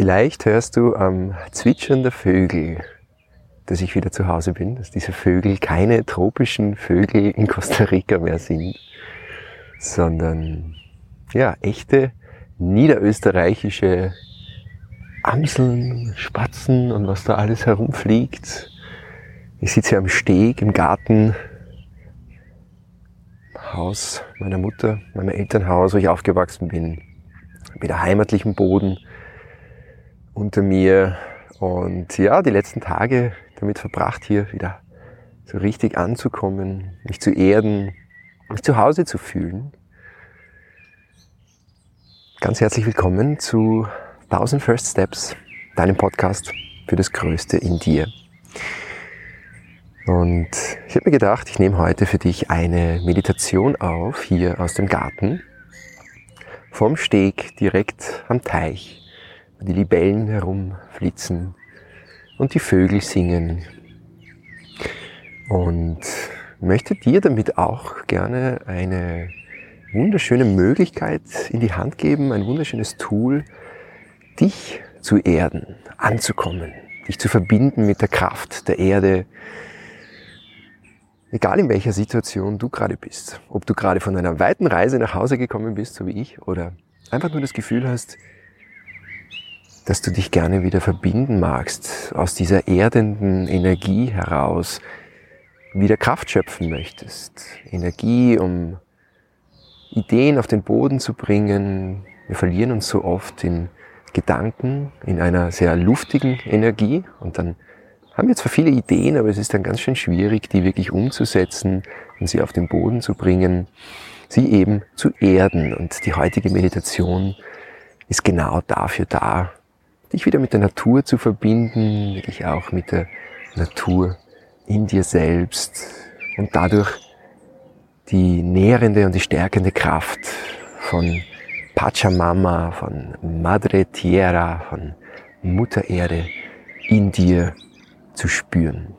Vielleicht hörst du am Zwitschern der Vögel, dass ich wieder zu Hause bin, dass diese Vögel keine tropischen Vögel in Costa Rica mehr sind, sondern ja, echte niederösterreichische Amseln, Spatzen und was da alles herumfliegt. Ich sitze hier am Steg im Garten, Haus meiner Mutter, meinem Elternhaus, wo ich aufgewachsen bin, wieder heimatlichen Boden unter mir und ja, die letzten Tage damit verbracht, hier wieder so richtig anzukommen, mich zu erden, mich zu Hause zu fühlen. Ganz herzlich willkommen zu 1000 First Steps, deinem Podcast für das Größte in dir. Und ich habe mir gedacht, ich nehme heute für dich eine Meditation auf, hier aus dem Garten, vom Steg direkt am Teich die Libellen herumflitzen und die Vögel singen. Und möchte dir damit auch gerne eine wunderschöne Möglichkeit in die Hand geben, ein wunderschönes Tool, dich zu erden, anzukommen, dich zu verbinden mit der Kraft der Erde, egal in welcher Situation du gerade bist. Ob du gerade von einer weiten Reise nach Hause gekommen bist, so wie ich, oder einfach nur das Gefühl hast, dass du dich gerne wieder verbinden magst, aus dieser erdenden Energie heraus wieder Kraft schöpfen möchtest. Energie, um Ideen auf den Boden zu bringen. Wir verlieren uns so oft in Gedanken, in einer sehr luftigen Energie und dann haben wir zwar viele Ideen, aber es ist dann ganz schön schwierig, die wirklich umzusetzen und sie auf den Boden zu bringen, sie eben zu erden. Und die heutige Meditation ist genau dafür da, dich wieder mit der Natur zu verbinden, wirklich auch mit der Natur in dir selbst und dadurch die nährende und die stärkende Kraft von Pachamama, von Madre Tierra, von Mutter Erde in dir zu spüren.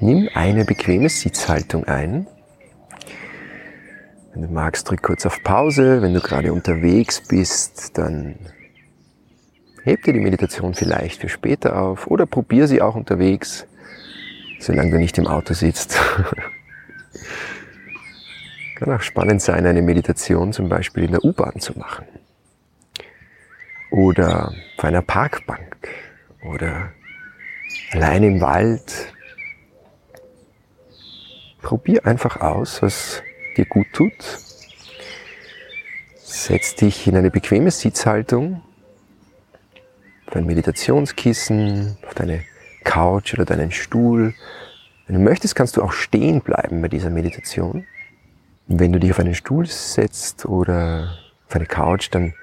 Nimm eine bequeme Sitzhaltung ein. Wenn du magst, drück kurz auf Pause. Wenn du gerade unterwegs bist, dann heb dir die Meditation vielleicht für später auf oder probier sie auch unterwegs, solange du nicht im Auto sitzt. Kann auch spannend sein, eine Meditation zum Beispiel in der U-Bahn zu machen. Oder auf einer Parkbank. Oder allein im Wald. Probier einfach aus, was dir gut tut. Setz dich in eine bequeme Sitzhaltung auf ein Meditationskissen, auf deine Couch oder deinen Stuhl. Wenn du möchtest, kannst du auch stehen bleiben bei dieser Meditation. Wenn du dich auf einen Stuhl setzt oder auf eine Couch, dann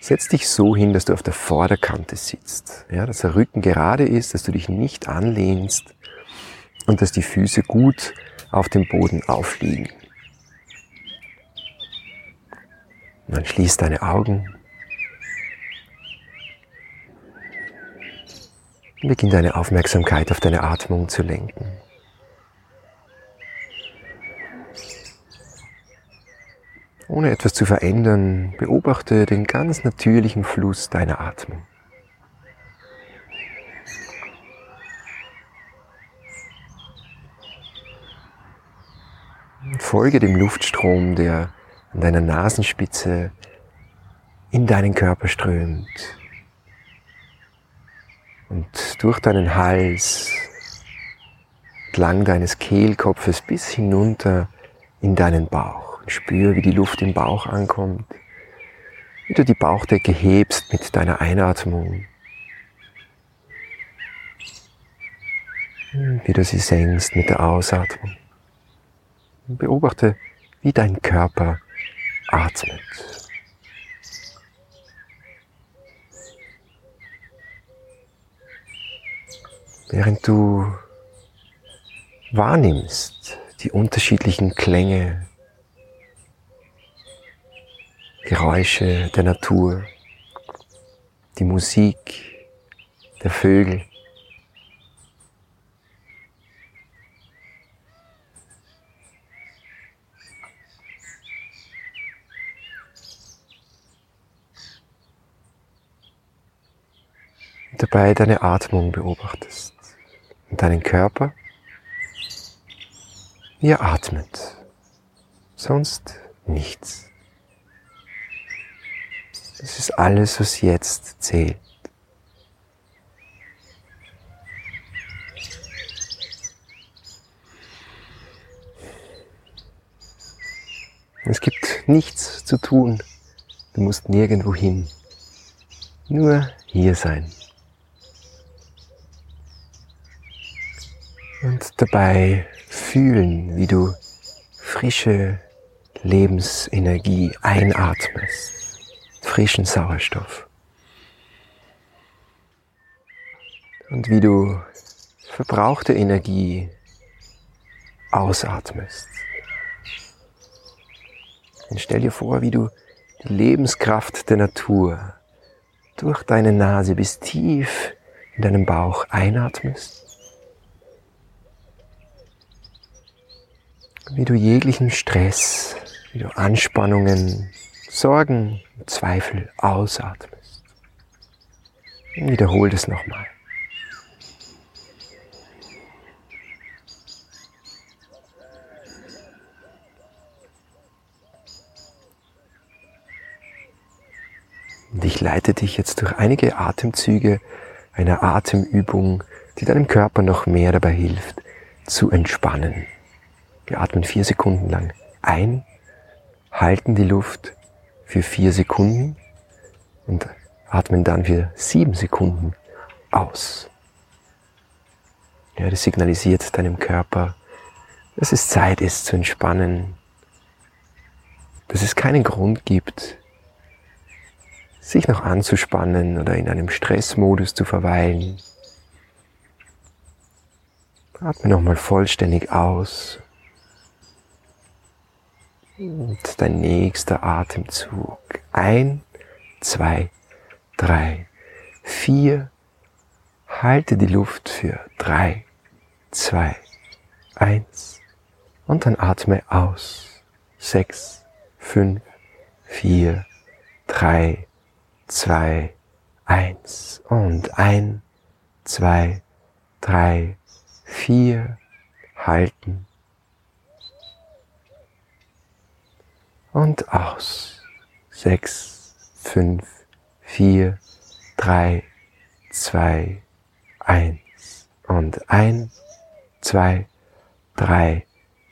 setz dich so hin, dass du auf der Vorderkante sitzt. Ja, dass der Rücken gerade ist, dass du dich nicht anlehnst und dass die Füße gut auf dem Boden aufliegen. Dann schließ deine Augen Beginn deine Aufmerksamkeit auf deine Atmung zu lenken. Ohne etwas zu verändern, beobachte den ganz natürlichen Fluss deiner Atmung. Folge dem Luftstrom, der an deiner Nasenspitze in deinen Körper strömt und durch deinen Hals, entlang deines Kehlkopfes bis hinunter in deinen Bauch. Und spür, wie die Luft im Bauch ankommt, wie du die Bauchdecke hebst mit deiner Einatmung, wie du sie senkst mit der Ausatmung. Und beobachte, wie dein Körper atmet. Während du wahrnimmst die unterschiedlichen Klänge, Geräusche der Natur, die Musik der Vögel. dabei deine Atmung beobachtest und deinen Körper, er atmet. Sonst nichts. Das ist alles, was jetzt zählt. Es gibt nichts zu tun. Du musst nirgendwo hin. Nur hier sein. Und dabei fühlen, wie du frische Lebensenergie einatmest. Frischen Sauerstoff. Und wie du verbrauchte Energie ausatmest. Und stell dir vor, wie du die Lebenskraft der Natur durch deine Nase bis tief in deinen Bauch einatmest. Wie du jeglichen Stress, wie du Anspannungen, Sorgen, Zweifel ausatmest. Wiederhol das nochmal. Und ich leite dich jetzt durch einige Atemzüge einer Atemübung, die deinem Körper noch mehr dabei hilft, zu entspannen. Wir atmen vier Sekunden lang ein, halten die Luft für vier Sekunden und atmen dann für sieben Sekunden aus. Ja, das signalisiert deinem Körper, dass es Zeit ist zu entspannen, dass es keinen Grund gibt, sich noch anzuspannen oder in einem Stressmodus zu verweilen. Atme nochmal vollständig aus. Und dein nächster Atemzug. Ein, zwei, drei, vier. Halte die Luft für drei, zwei, eins. Und dann atme aus. Sechs, fünf, vier, drei, zwei, eins und ein, zwei, drei, vier, halten und aus, sechs, fünf, vier, drei, zwei, eins. Und ein, zwei, drei,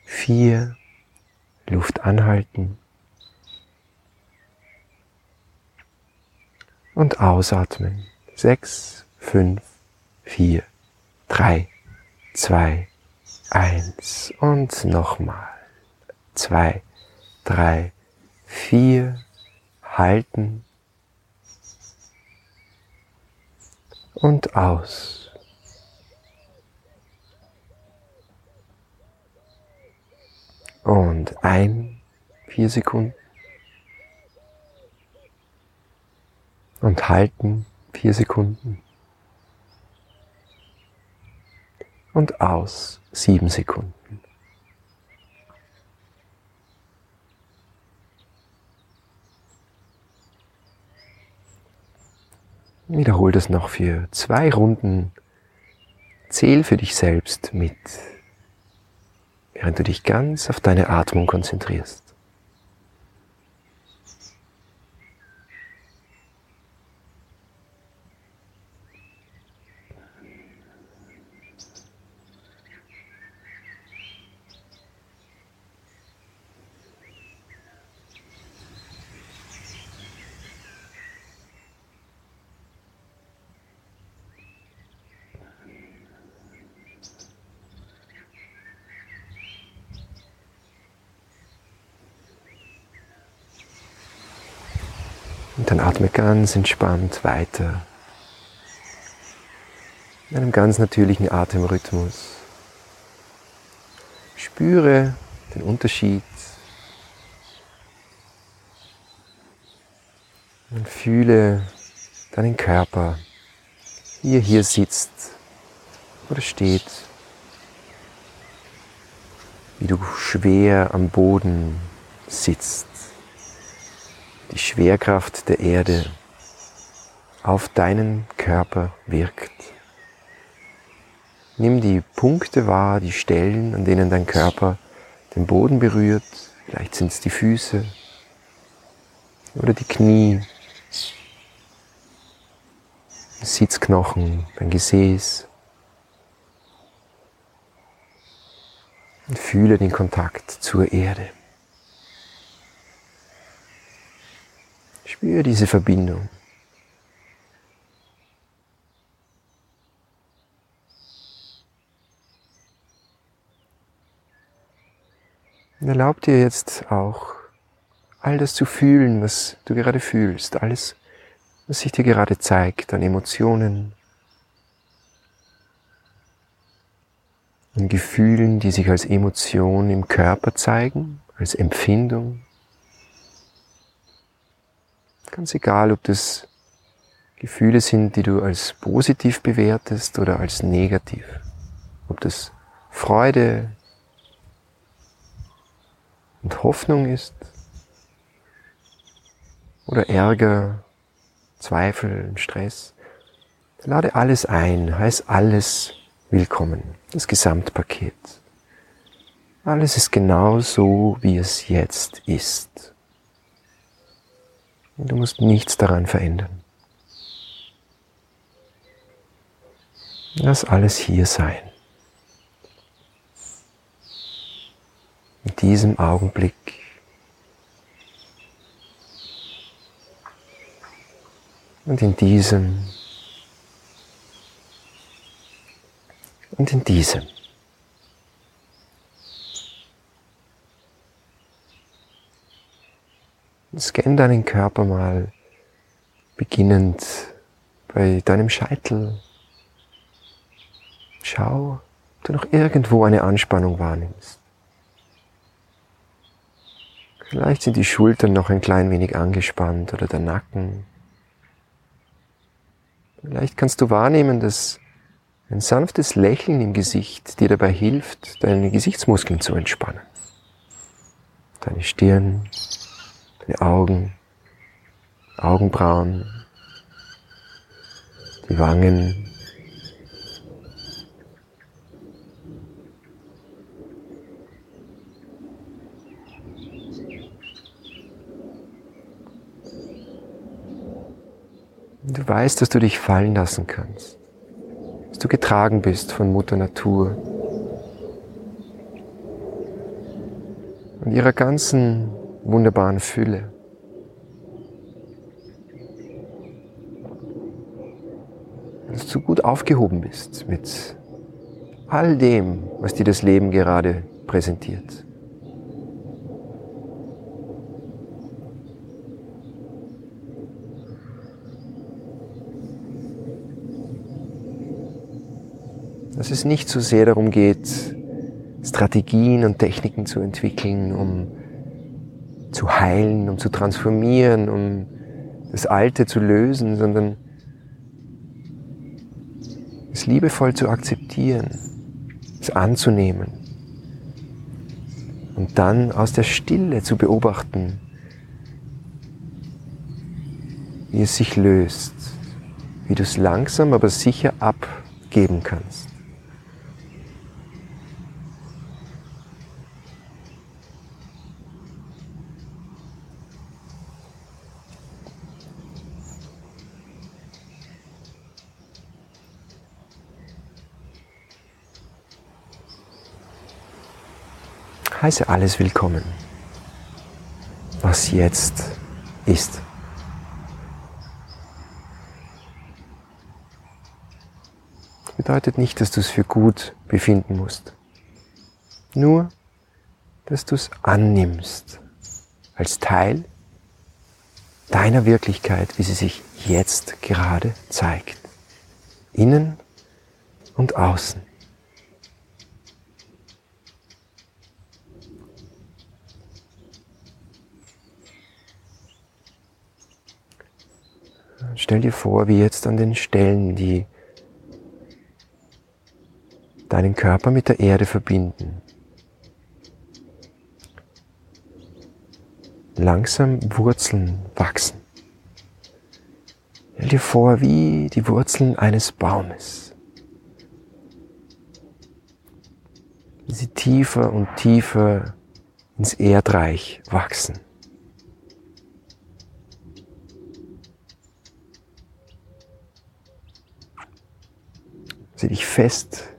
vier, Luft anhalten. Und ausatmen. Sechs, fünf, vier, drei, zwei, eins. Und nochmal. Zwei, drei, vier, halten und aus. Und ein, vier Sekunden. und halten vier Sekunden und aus sieben Sekunden. Wiederhol das noch für zwei Runden. Zähl für dich selbst mit, während du dich ganz auf deine Atmung konzentrierst. Und dann atme ganz entspannt weiter. In einem ganz natürlichen Atemrhythmus. Spüre den Unterschied. Und fühle deinen Körper, wie er hier sitzt oder steht. Wie du schwer am Boden sitzt die Schwerkraft der Erde auf deinen Körper wirkt. Nimm die Punkte wahr, die Stellen, an denen dein Körper den Boden berührt. Vielleicht sind es die Füße oder die Knie, Sitzknochen, dein Gesäß. Und fühle den Kontakt zur Erde. Spüre diese Verbindung. Und erlaub dir jetzt auch all das zu fühlen, was du gerade fühlst, alles, was sich dir gerade zeigt an Emotionen, an Gefühlen, die sich als Emotion im Körper zeigen, als Empfindung. Ganz egal, ob das Gefühle sind, die du als positiv bewertest oder als negativ. Ob das Freude, und Hoffnung ist oder Ärger, Zweifel, Stress. Lade alles ein, heiß alles willkommen, das Gesamtpaket. Alles ist genau so, wie es jetzt ist. Du musst nichts daran verändern. Lass alles hier sein. in diesem Augenblick. Und in diesem. Und in diesem. Scan deinen Körper mal, beginnend bei deinem Scheitel. Schau, ob du noch irgendwo eine Anspannung wahrnimmst. Vielleicht sind die Schultern noch ein klein wenig angespannt oder der Nacken. Vielleicht kannst du wahrnehmen, dass ein sanftes Lächeln im Gesicht dir dabei hilft, deine Gesichtsmuskeln zu entspannen. Deine Stirn, deine Augen, Augenbrauen, die Wangen, Du weißt, dass du dich fallen lassen kannst, dass du getragen bist von Mutter Natur. Und ihrer ganzen wunderbaren Fülle. Dass du gut aufgehoben bist mit all dem, was dir das Leben gerade präsentiert. dass es nicht so sehr darum geht, Strategien und Techniken zu entwickeln, um zu heilen, um zu transformieren, um das Alte zu lösen, sondern es liebevoll zu akzeptieren, es anzunehmen und dann aus der Stille zu beobachten, wie es sich löst, wie du es langsam aber sicher abgeben kannst. Heiße alles willkommen, was jetzt ist. Das bedeutet nicht, dass du es für gut befinden musst. Nur, dass du es annimmst als Teil deiner Wirklichkeit, wie sie sich jetzt gerade zeigt. Innen und außen. Stell dir vor, wie jetzt an den Stellen, die deinen Körper mit der Erde verbinden, langsam Wurzeln wachsen. Stell dir vor, wie die Wurzeln eines Baumes. Wie sie tiefer und tiefer ins Erdreich wachsen. Sie dich fest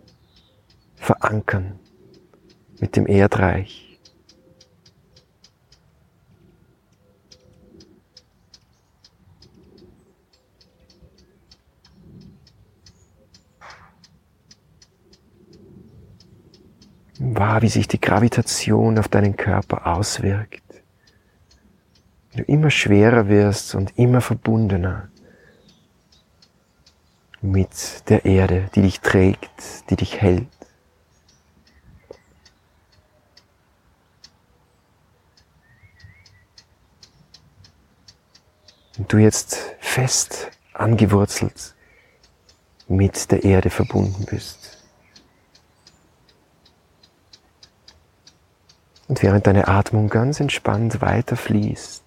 verankern mit dem Erdreich. Wahr, wie sich die Gravitation auf deinen Körper auswirkt. Wie du immer schwerer wirst und immer verbundener mit der Erde, die dich trägt, die dich hält. Und du jetzt fest angewurzelt mit der Erde verbunden bist. Und während deine Atmung ganz entspannt weiter fließt,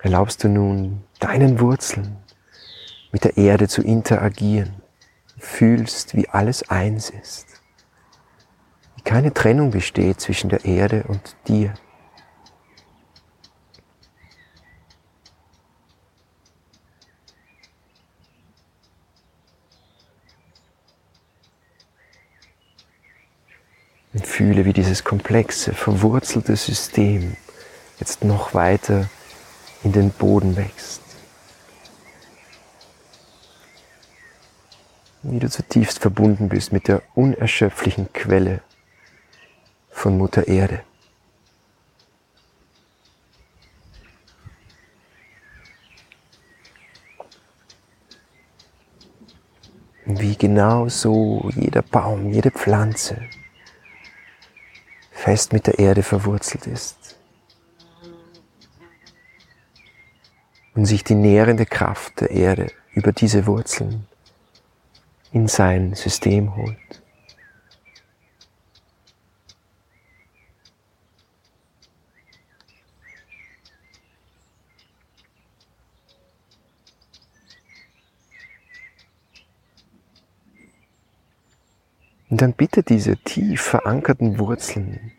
erlaubst du nun deinen Wurzeln mit der Erde zu interagieren, fühlst, wie alles eins ist, wie keine Trennung besteht zwischen der Erde und dir. Und fühle, wie dieses komplexe, verwurzelte System jetzt noch weiter in den Boden wächst. Wie du zutiefst verbunden bist mit der unerschöpflichen Quelle von Mutter Erde. Wie genau so jeder Baum, jede Pflanze fest mit der Erde verwurzelt ist. Und sich die nährende Kraft der Erde über diese Wurzeln in sein System holt. Und dann bitte diese tief verankerten Wurzeln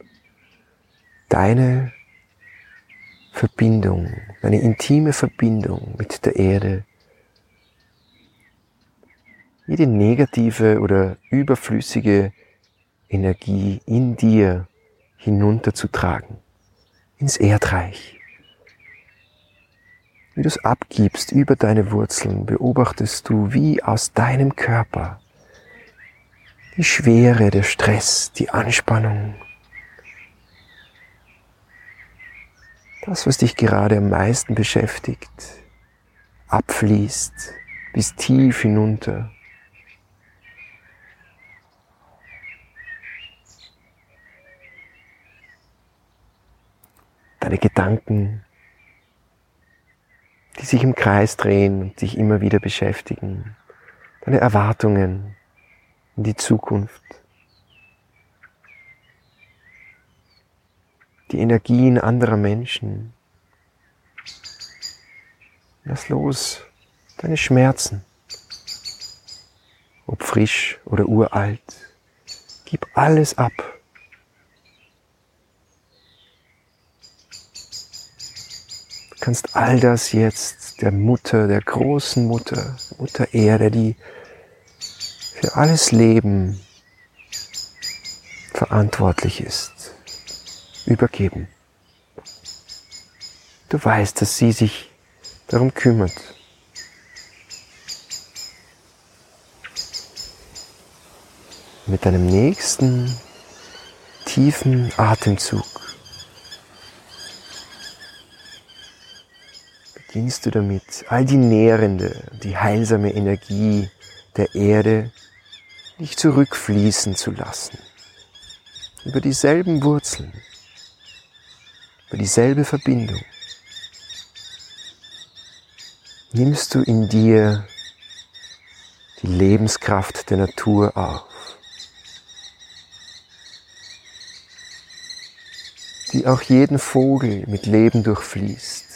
deine Verbindung, deine intime Verbindung mit der Erde, jede negative oder überflüssige Energie in dir hinunterzutragen, ins Erdreich. Wie du es abgibst über deine Wurzeln, beobachtest du, wie aus deinem Körper die Schwere, der Stress, die Anspannung, das, was dich gerade am meisten beschäftigt, abfließt bis tief hinunter. Deine Gedanken, die sich im Kreis drehen und dich immer wieder beschäftigen. Deine Erwartungen in die Zukunft. die Energien anderer Menschen. Lass los deine Schmerzen, ob frisch oder uralt. Gib alles ab. Kannst all das jetzt der Mutter, der großen Mutter, Mutter Erde, die für alles Leben verantwortlich ist übergeben. Du weißt, dass sie sich darum kümmert. Mit deinem nächsten tiefen Atemzug beginnst du damit, all die nährende, die heilsame Energie der Erde dich zurückfließen zu lassen. Über dieselben Wurzeln, über dieselbe Verbindung, nimmst du in dir die Lebenskraft der Natur auf, die auch jeden Vogel mit Leben durchfließt,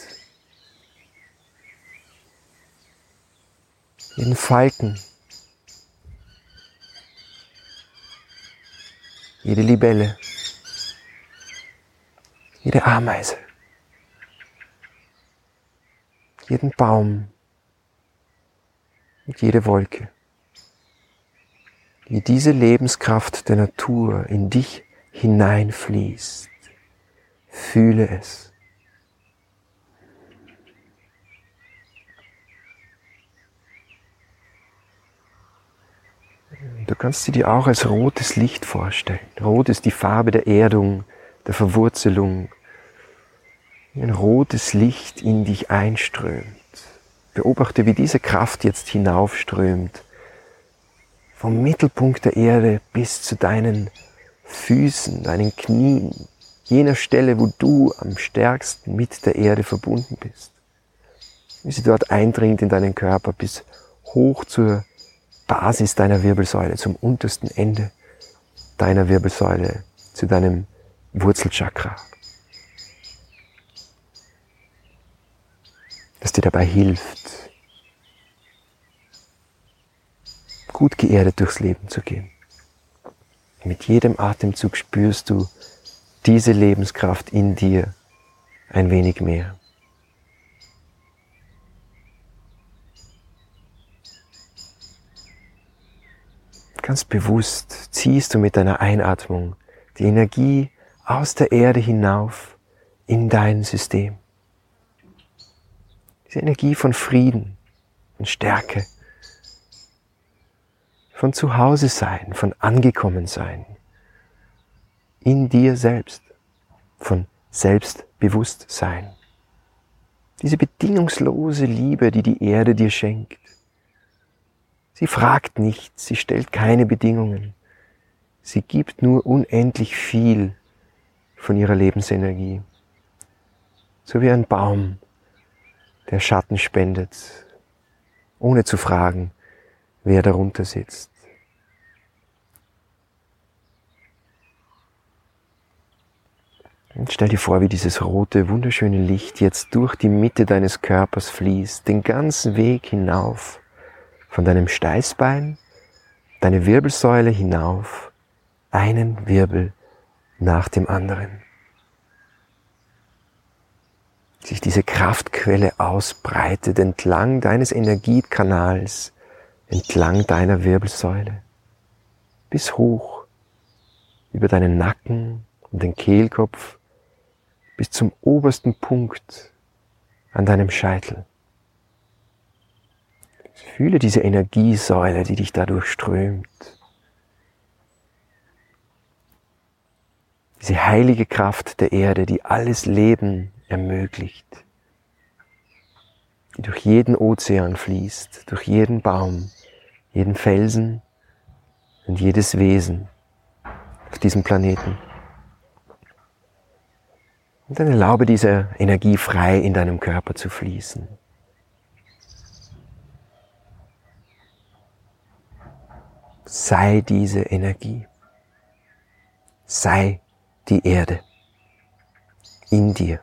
jeden Falken, jede Libelle, jede Ameise, jeden Baum. Und jede Wolke, wie diese Lebenskraft der Natur in dich hineinfließt. Fühle es. Du kannst sie dir auch als rotes Licht vorstellen. Rot ist die Farbe der Erdung, der Verwurzelung. Ein rotes Licht in dich einströmt. Beobachte, wie diese Kraft jetzt hinaufströmt. Vom Mittelpunkt der Erde bis zu deinen Füßen, deinen Knien. Jener Stelle, wo du am stärksten mit der Erde verbunden bist. Wie sie dort eindringt in deinen Körper bis hoch zur Basis deiner Wirbelsäule, zum untersten Ende deiner Wirbelsäule, zu deinem Wurzelchakra. Das dir dabei hilft, gut geerdet durchs Leben zu gehen. Mit jedem Atemzug spürst du diese Lebenskraft in dir ein wenig mehr. Ganz bewusst ziehst du mit deiner Einatmung die Energie aus der Erde hinauf in dein System. Diese Energie von Frieden, von Stärke, von Zuhause sein, von angekommen sein, in dir selbst, von Selbstbewusstsein. Diese bedingungslose Liebe, die die Erde dir schenkt, Sie fragt nicht, sie stellt keine Bedingungen. Sie gibt nur unendlich viel von ihrer Lebensenergie. So wie ein Baum, der Schatten spendet, ohne zu fragen, wer darunter sitzt. Und stell dir vor, wie dieses rote, wunderschöne Licht jetzt durch die Mitte deines Körpers fließt, den ganzen Weg hinauf von deinem Steißbein, deine Wirbelsäule hinauf, einen Wirbel nach dem anderen. Sich diese Kraftquelle ausbreitet entlang deines Energiekanals, entlang deiner Wirbelsäule, bis hoch über deinen Nacken und den Kehlkopf, bis zum obersten Punkt an deinem Scheitel. Fühle diese Energiesäule, die dich dadurch strömt. Diese heilige Kraft der Erde, die alles Leben ermöglicht. Die durch jeden Ozean fließt, durch jeden Baum, jeden Felsen und jedes Wesen auf diesem Planeten. Und dann erlaube dieser Energie frei in deinem Körper zu fließen. Sei diese Energie. Sei die Erde in dir.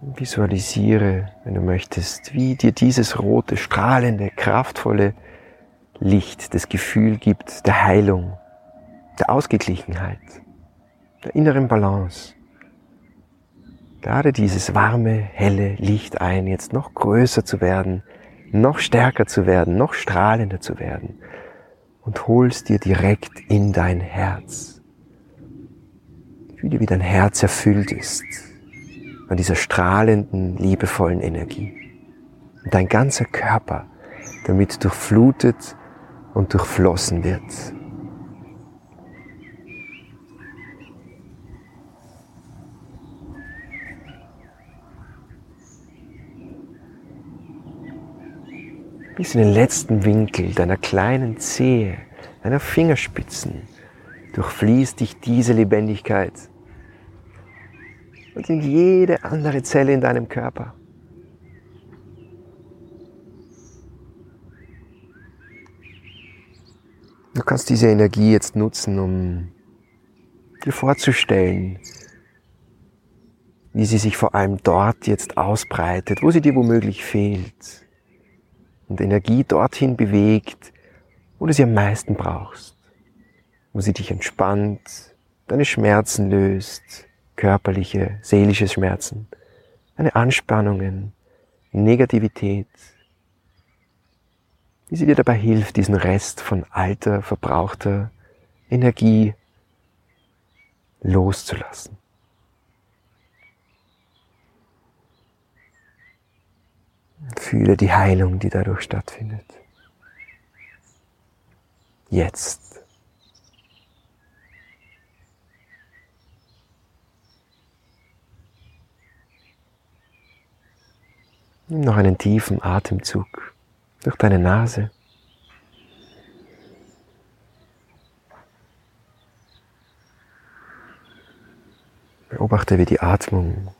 Visualisiere, wenn du möchtest, wie dir dieses rote, strahlende, kraftvolle Licht das Gefühl gibt der Heilung, der Ausgeglichenheit, der inneren Balance. Lade dieses warme, helle Licht ein, jetzt noch größer zu werden, noch stärker zu werden, noch strahlender zu werden und holst dir direkt in dein Herz. Fühle, wie dein Herz erfüllt ist von dieser strahlenden, liebevollen Energie. Und dein ganzer Körper damit durchflutet und durchflossen wird. Bis in den letzten Winkel deiner kleinen Zehe, deiner Fingerspitzen durchfließt dich diese Lebendigkeit und in jede andere Zelle in deinem Körper. Du kannst diese Energie jetzt nutzen, um dir vorzustellen, wie sie sich vor allem dort jetzt ausbreitet, wo sie dir womöglich fehlt und Energie dorthin bewegt, wo du sie am meisten brauchst, wo sie dich entspannt, deine Schmerzen löst, körperliche, seelische Schmerzen, deine Anspannungen, Negativität, wie sie dir dabei hilft, diesen Rest von alter, verbrauchter Energie loszulassen. Fühle die Heilung, die dadurch stattfindet. Jetzt. Nimm noch einen tiefen Atemzug durch deine Nase. Beobachte, wie die Atmung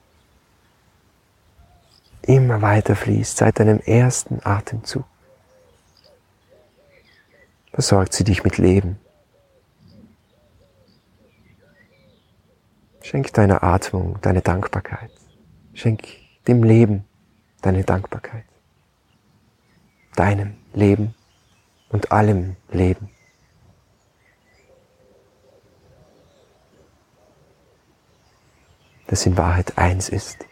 immer weiter fließt seit deinem ersten Atemzug. Versorgt sie dich mit Leben. Schenk deiner Atmung deine Dankbarkeit. Schenk dem Leben deine Dankbarkeit. Deinem Leben und allem Leben. Das in Wahrheit eins ist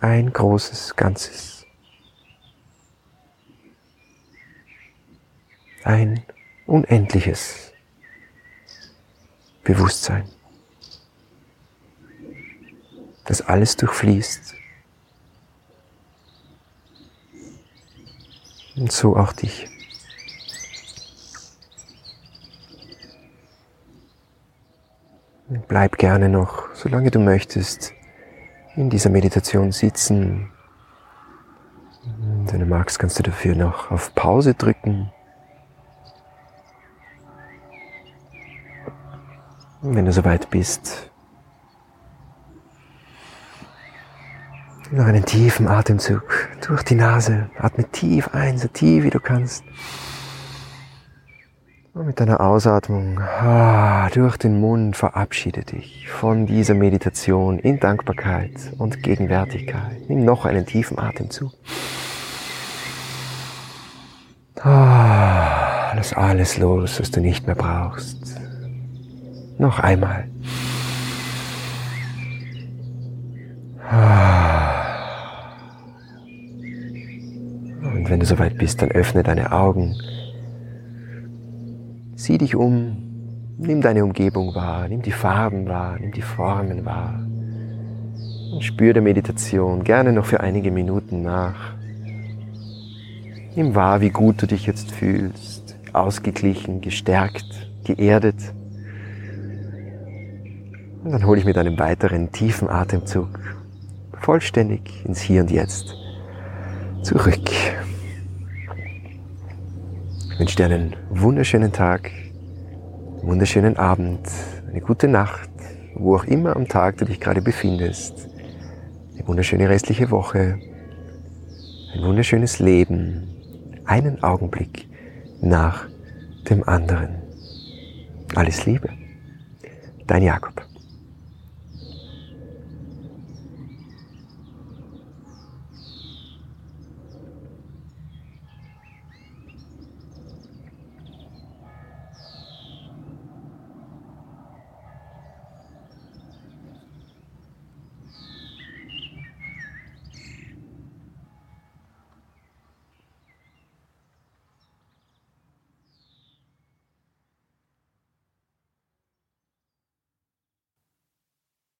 ein großes Ganzes. Ein unendliches Bewusstsein, das alles durchfließt. Und so auch dich. Bleib gerne noch, solange du möchtest, in dieser Meditation sitzen. Wenn du magst, kannst du dafür noch auf Pause drücken. Wenn du soweit bist, noch einen tiefen Atemzug durch die Nase. Atme tief ein, so tief wie du kannst. Und mit deiner Ausatmung ah, durch den Mund verabschiede dich von dieser Meditation in Dankbarkeit und Gegenwärtigkeit. Nimm noch einen tiefen Atemzug. Ah, lass alles los, was du nicht mehr brauchst. Noch einmal. Ah. Und wenn du soweit bist, dann öffne deine Augen. Sieh dich um, nimm deine Umgebung wahr, nimm die Farben wahr, nimm die Formen wahr. Und spür der Meditation gerne noch für einige Minuten nach. Nimm wahr, wie gut du dich jetzt fühlst, ausgeglichen, gestärkt, geerdet. Und dann hole ich mit einem weiteren tiefen Atemzug vollständig ins Hier und Jetzt zurück. Wünsche dir einen wunderschönen Tag, einen wunderschönen Abend, eine gute Nacht, wo auch immer am Tag du dich gerade befindest. Eine wunderschöne restliche Woche, ein wunderschönes Leben, einen Augenblick nach dem anderen. Alles Liebe, dein Jakob.